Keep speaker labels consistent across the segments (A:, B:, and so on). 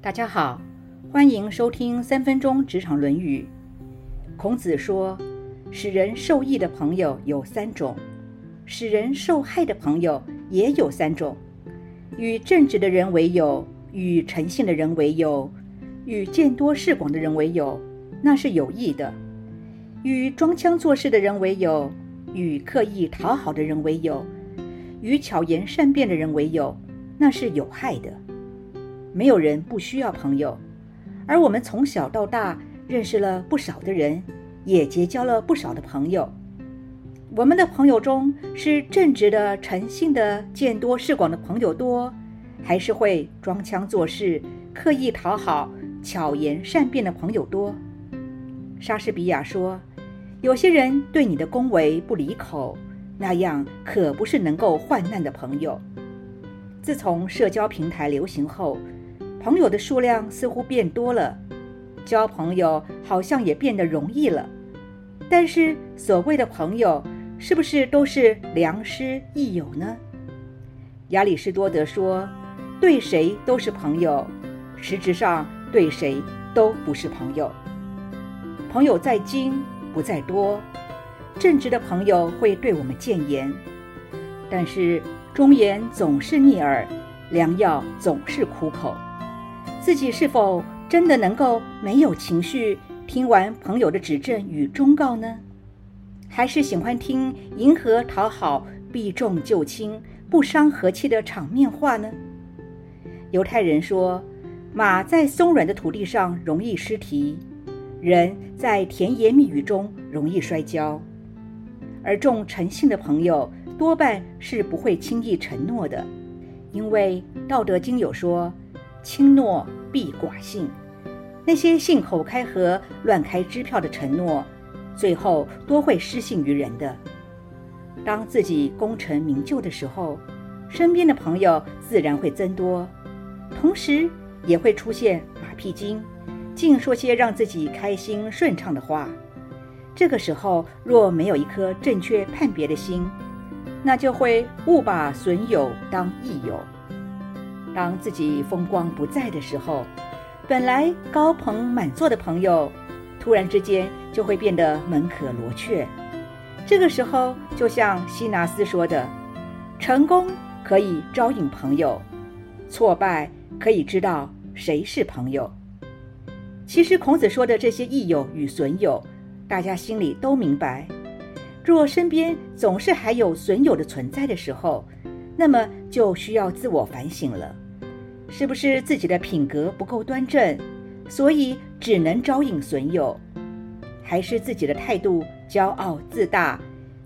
A: 大家好，欢迎收听三分钟职场论语。孔子说，使人受益的朋友有三种，使人受害的朋友也有三种。与正直的人为友，与诚信的人为友，与见多识广的人为友，那是有益的；与装腔作势的人为友，与刻意讨好的人为友，与巧言善辩的人为友，那是有害的。没有人不需要朋友，而我们从小到大认识了不少的人，也结交了不少的朋友。我们的朋友中是正直的、诚信的、见多识广的朋友多，还是会装腔作势、刻意讨好、巧言善辩的朋友多？莎士比亚说：“有些人对你的恭维不离口，那样可不是能够患难的朋友。”自从社交平台流行后，朋友的数量似乎变多了，交朋友好像也变得容易了。但是，所谓的朋友，是不是都是良师益友呢？亚里士多德说：“对谁都是朋友，实质上对谁都不是朋友。朋友在精不在多，正直的朋友会对我们谏言，但是忠言总是逆耳，良药总是苦口。”自己是否真的能够没有情绪听完朋友的指正与忠告呢？还是喜欢听迎合讨好、避重就轻、不伤和气的场面话呢？犹太人说，马在松软的土地上容易失蹄，人在甜言蜜语中容易摔跤，而重诚信的朋友多半是不会轻易承诺的，因为《道德经》有说。轻诺必寡信，那些信口开河、乱开支票的承诺，最后多会失信于人的。当自己功成名就的时候，身边的朋友自然会增多，同时也会出现马屁精，净说些让自己开心顺畅的话。这个时候若没有一颗正确判别的心，那就会误把损友当益友。当自己风光不在的时候，本来高朋满座的朋友，突然之间就会变得门可罗雀。这个时候，就像希纳斯说的：“成功可以招引朋友，挫败可以知道谁是朋友。”其实，孔子说的这些益友与损友，大家心里都明白。若身边总是还有损友的存在的时候，那么就需要自我反省了。是不是自己的品格不够端正，所以只能招引损友？还是自己的态度骄傲自大，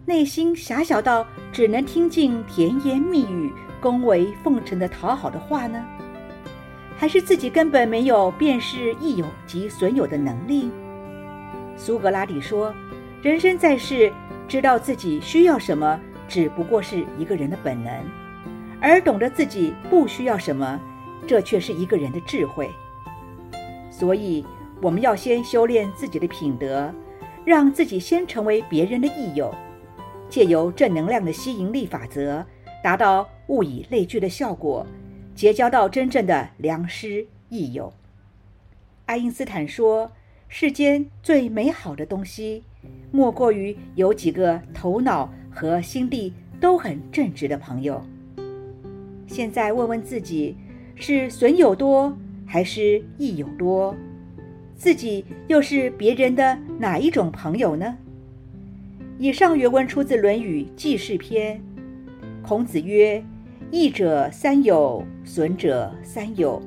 A: 内心狭小到只能听进甜言蜜语、恭维奉承的讨好的话呢？还是自己根本没有辨识益友及损友的能力？苏格拉底说：“人生在世，知道自己需要什么，只不过是一个人的本能；而懂得自己不需要什么。”这却是一个人的智慧，所以我们要先修炼自己的品德，让自己先成为别人的益友，借由正能量的吸引力法则，达到物以类聚的效果，结交到真正的良师益友。爱因斯坦说：“世间最美好的东西，莫过于有几个头脑和心地都很正直的朋友。”现在问问自己。是损友多还是益友多？自己又是别人的哪一种朋友呢？以上原文出自《论语·记事篇》。孔子曰：“益者三友，损者三友。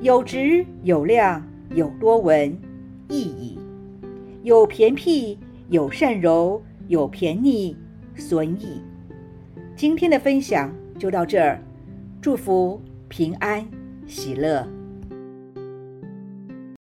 A: 有直有量，有多闻，益矣；有偏僻，有善柔，有偏逆，损矣。”今天的分享就到这儿，祝福。平安喜乐。